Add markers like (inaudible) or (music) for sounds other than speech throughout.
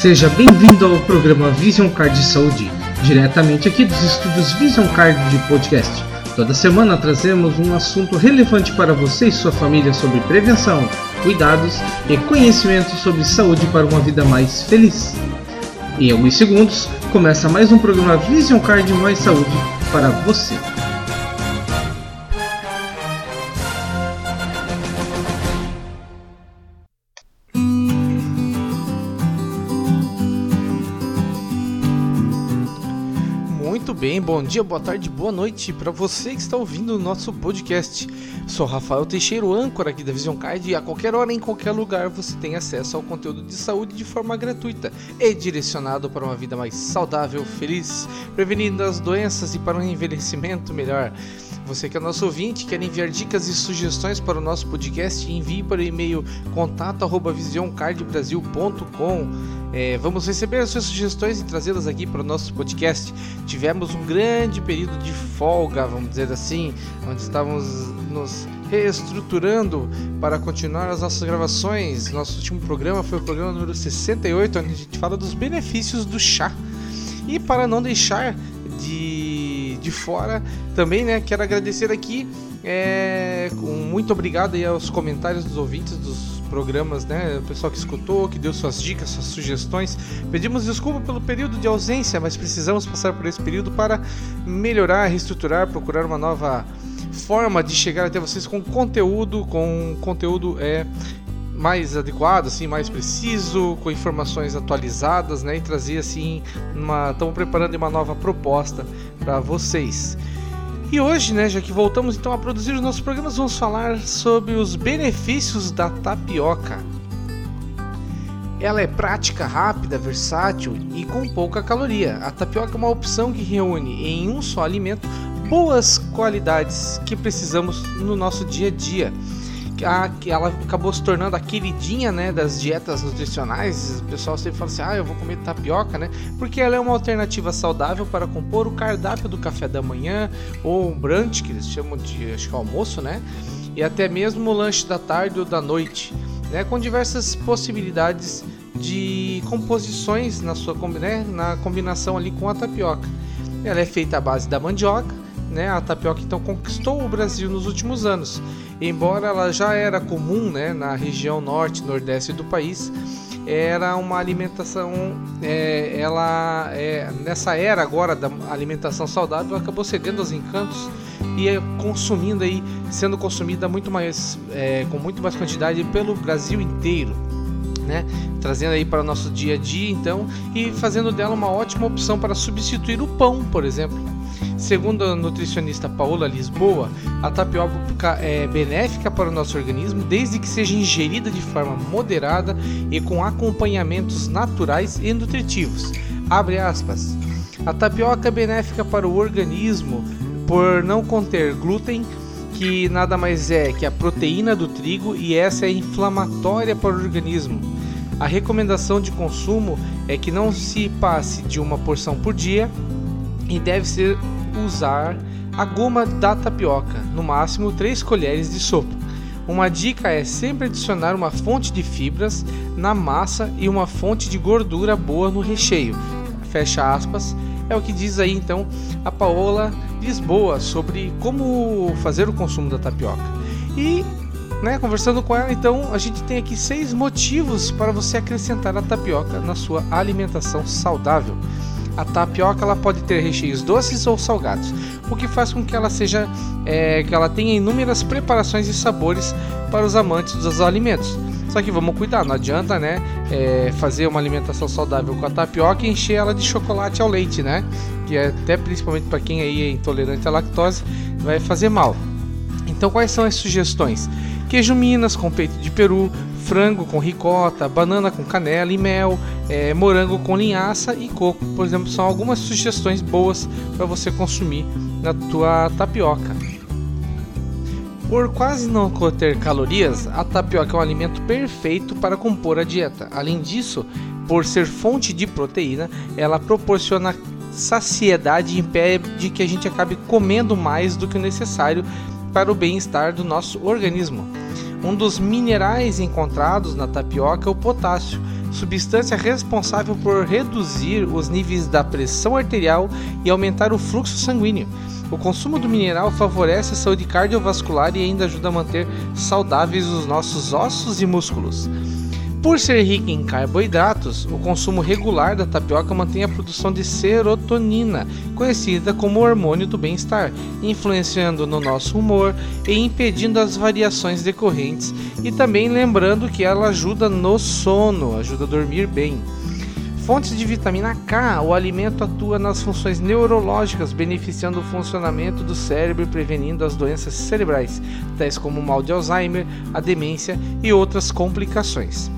Seja bem-vindo ao programa Vision Card de Saúde, diretamente aqui dos estúdios Vision Card de Podcast. Toda semana trazemos um assunto relevante para você e sua família sobre prevenção, cuidados e conhecimento sobre saúde para uma vida mais feliz. Em alguns segundos, começa mais um programa Vision Card Mais Saúde para você. Muito bem, bom dia, boa tarde, boa noite para você que está ouvindo o nosso podcast. Sou Rafael Teixeira, âncora aqui da Vision Card e a qualquer hora, em qualquer lugar, você tem acesso ao conteúdo de saúde de forma gratuita e direcionado para uma vida mais saudável, feliz, prevenindo as doenças e para um envelhecimento melhor. Você que é nosso ouvinte, quer enviar dicas e sugestões para o nosso podcast, envie para o e-mail contato@visioncardbrasil.com. É, vamos receber as suas sugestões e trazê-las aqui para o nosso podcast. Tivemos um grande período de folga, vamos dizer assim, onde estávamos nos reestruturando para continuar as nossas gravações. Nosso último programa foi o programa número 68, onde a gente fala dos benefícios do chá. E para não deixar de, de fora, também né, quero agradecer aqui, é, muito obrigado aí aos comentários dos ouvintes dos programas, né? O pessoal que escutou, que deu suas dicas, suas sugestões. Pedimos desculpa pelo período de ausência, mas precisamos passar por esse período para melhorar, reestruturar, procurar uma nova forma de chegar até vocês com conteúdo, com conteúdo é mais adequado, assim, mais preciso, com informações atualizadas, né? E trazer assim uma, estamos preparando uma nova proposta para vocês. E hoje, né, já que voltamos então a produzir os nossos programas, vamos falar sobre os benefícios da tapioca. Ela é prática, rápida, versátil e com pouca caloria. A tapioca é uma opção que reúne em um só alimento boas qualidades que precisamos no nosso dia a dia que ela acabou se tornando a queridinha né, das dietas nutricionais. O pessoal sempre fala assim: ah, eu vou comer tapioca, né? Porque ela é uma alternativa saudável para compor o cardápio do café da manhã ou um brunch, que eles chamam de acho que é almoço, né? E até mesmo o lanche da tarde ou da noite, né? Com diversas possibilidades de composições na sua né, na combinação ali com a tapioca. Ela é feita à base da mandioca, né? A tapioca então conquistou o Brasil nos últimos anos embora ela já era comum né, na região norte e nordeste do país, era uma alimentação, é, ela é, nessa era agora da alimentação saudável acabou cedendo aos encantos e é consumindo aí, sendo consumida muito mais, é, com muito mais quantidade pelo Brasil inteiro. Né? Trazendo aí para o nosso dia a dia, então, e fazendo dela uma ótima opção para substituir o pão, por exemplo. Segundo a nutricionista Paola Lisboa, a tapioca é benéfica para o nosso organismo desde que seja ingerida de forma moderada e com acompanhamentos naturais e nutritivos. Abre aspas. A tapioca é benéfica para o organismo por não conter glúten, que nada mais é que a proteína do trigo e essa é inflamatória para o organismo. A recomendação de consumo é que não se passe de uma porção por dia e deve ser usar a goma da tapioca, no máximo 3 colheres de sopa. Uma dica é sempre adicionar uma fonte de fibras na massa e uma fonte de gordura boa no recheio. Fecha aspas. É o que diz aí então a Paola Lisboa sobre como fazer o consumo da tapioca. E né, conversando com ela, então a gente tem aqui seis motivos para você acrescentar a tapioca na sua alimentação saudável. A tapioca ela pode ter recheios doces ou salgados, o que faz com que ela seja é, que ela tenha inúmeras preparações e sabores para os amantes dos alimentos. Só que vamos cuidar, não adianta, né, é, fazer uma alimentação saudável com a tapioca e encher ela de chocolate ao leite, né? Que é até principalmente para quem aí é intolerante à lactose vai fazer mal. Então quais são as sugestões? Queijo Minas com peito de peru, frango com ricota, banana com canela e mel, é, morango com linhaça e coco, por exemplo, são algumas sugestões boas para você consumir na tua tapioca. Por quase não conter calorias, a tapioca é um alimento perfeito para compor a dieta. Além disso, por ser fonte de proteína, ela proporciona saciedade e impede que a gente acabe comendo mais do que o necessário para o bem-estar do nosso organismo. Um dos minerais encontrados na tapioca é o potássio, substância responsável por reduzir os níveis da pressão arterial e aumentar o fluxo sanguíneo. O consumo do mineral favorece a saúde cardiovascular e ainda ajuda a manter saudáveis os nossos ossos e músculos. Por ser rica em carboidratos, o consumo regular da tapioca mantém a produção de serotonina, conhecida como hormônio do bem-estar, influenciando no nosso humor e impedindo as variações decorrentes, e também lembrando que ela ajuda no sono, ajuda a dormir bem. Fontes de vitamina K, o alimento atua nas funções neurológicas, beneficiando o funcionamento do cérebro e prevenindo as doenças cerebrais, tais como o mal de Alzheimer, a demência e outras complicações.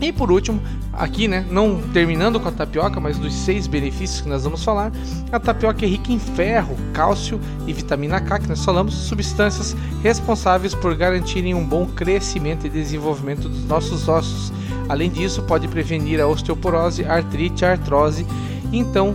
E por último, aqui, né, não terminando com a tapioca, mas dos seis benefícios que nós vamos falar, a tapioca é rica em ferro, cálcio e vitamina K, que nós falamos, substâncias responsáveis por garantirem um bom crescimento e desenvolvimento dos nossos ossos. Além disso, pode prevenir a osteoporose, artrite, artrose. Então,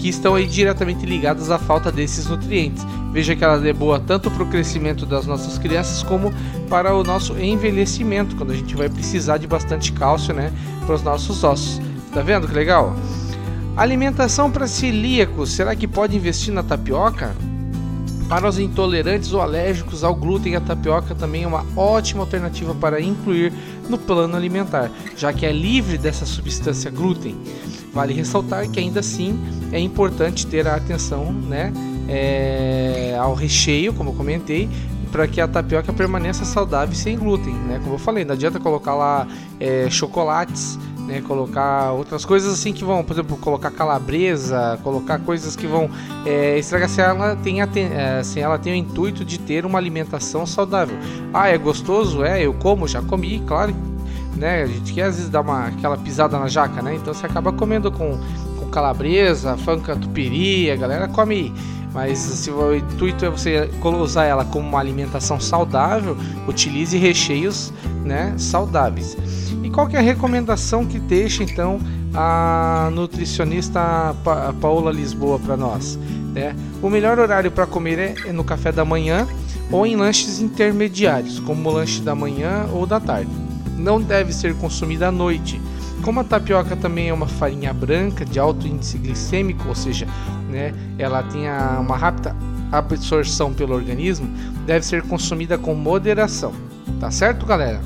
que estão aí diretamente ligadas à falta desses nutrientes. Veja que ela é boa tanto para o crescimento das nossas crianças como para o nosso envelhecimento, quando a gente vai precisar de bastante cálcio, né, para os nossos ossos. Tá vendo que legal? Alimentação para celíacos, será que pode investir na tapioca? Para os intolerantes ou alérgicos ao glúten, a tapioca também é uma ótima alternativa para incluir no plano alimentar, já que é livre dessa substância glúten. Vale ressaltar que ainda assim é importante ter a atenção né, é, ao recheio, como eu comentei, para que a tapioca permaneça saudável e sem glúten, né? Como eu falei, não adianta colocar lá é, chocolates, né? Colocar outras coisas assim que vão, por exemplo, colocar calabresa, colocar coisas que vão é, estragar se ela tem é, se ela tem o intuito de ter uma alimentação saudável. Ah, é gostoso? É, eu como, já comi, claro, né? A gente quer às vezes dar uma aquela pisada na jaca, né? Então você acaba comendo com, com calabresa, fanca tupiri, a galera come mas se o intuito é você usar ela como uma alimentação saudável, utilize recheios né, saudáveis. E qual que é a recomendação que deixa então a nutricionista pa Paola Lisboa para nós? Né? O melhor horário para comer é no café da manhã ou em lanches intermediários, como o lanche da manhã ou da tarde. Não deve ser consumida à noite. Como a tapioca também é uma farinha branca de alto índice glicêmico, ou seja, né, ela tem uma rápida absorção pelo organismo, deve ser consumida com moderação. Tá certo, galera?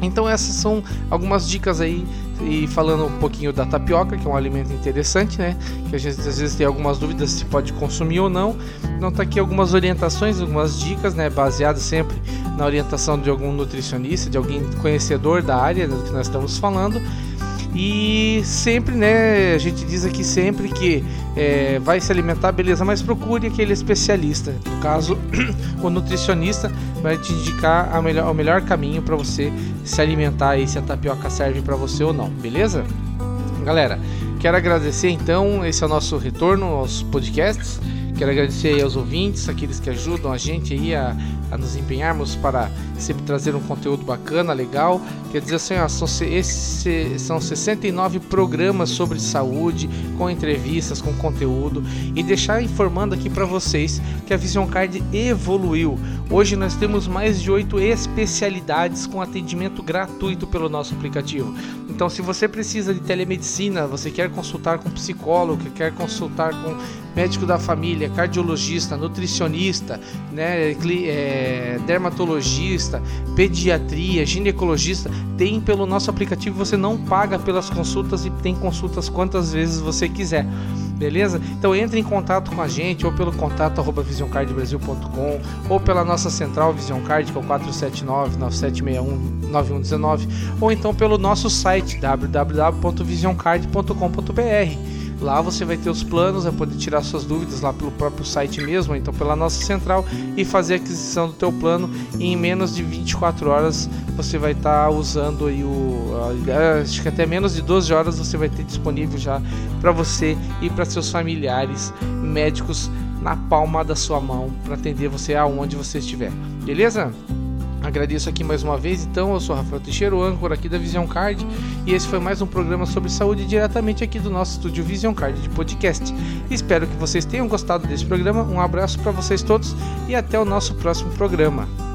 Então essas são algumas dicas aí e falando um pouquinho da tapioca, que é um alimento interessante, né? Que a gente às vezes tem algumas dúvidas se pode consumir ou não. Então tá aqui algumas orientações, algumas dicas, né? Baseadas sempre na orientação de algum nutricionista, de alguém conhecedor da área do que nós estamos falando. E sempre, né, a gente diz aqui sempre que é, vai se alimentar, beleza, mas procure aquele especialista. No caso, (clears throat) o nutricionista vai te indicar a melhor, o melhor caminho para você se alimentar e se a tapioca serve para você ou não, beleza? Galera, quero agradecer então, esse é o nosso retorno aos podcasts. Quero agradecer aos ouvintes, aqueles que ajudam a gente aí a, a nos empenharmos para sempre trazer um conteúdo bacana, legal. Quer dizer assim, ó, são, esse, são 69 programas sobre saúde, com entrevistas, com conteúdo. E deixar informando aqui para vocês que a Vision Card evoluiu. Hoje nós temos mais de oito especialidades com atendimento gratuito pelo nosso aplicativo. Então, se você precisa de telemedicina, você quer consultar com psicólogo, quer consultar com médico da família, cardiologista, nutricionista, né, é, dermatologista, pediatria, ginecologista, tem pelo nosso aplicativo, você não paga pelas consultas e tem consultas quantas vezes você quiser. Beleza? Então entre em contato com a gente ou pelo contato arroba visioncardbrasil.com ou pela nossa central Visioncard que é o 479 9761 9119 ou então pelo nosso site www.visioncard.com.br Lá você vai ter os planos, vai poder tirar suas dúvidas lá pelo próprio site mesmo, então pela nossa central e fazer a aquisição do teu plano e em menos de 24 horas você vai estar tá usando aí o acho que até menos de 12 horas você vai ter disponível já para você e para seus familiares médicos na palma da sua mão para atender você aonde você estiver. Beleza? Agradeço aqui mais uma vez, então, eu sou Rafael Teixeira, o âncora aqui da Vision Card, e esse foi mais um programa sobre saúde diretamente aqui do nosso estúdio Vision Card de podcast. Espero que vocês tenham gostado desse programa, um abraço para vocês todos e até o nosso próximo programa.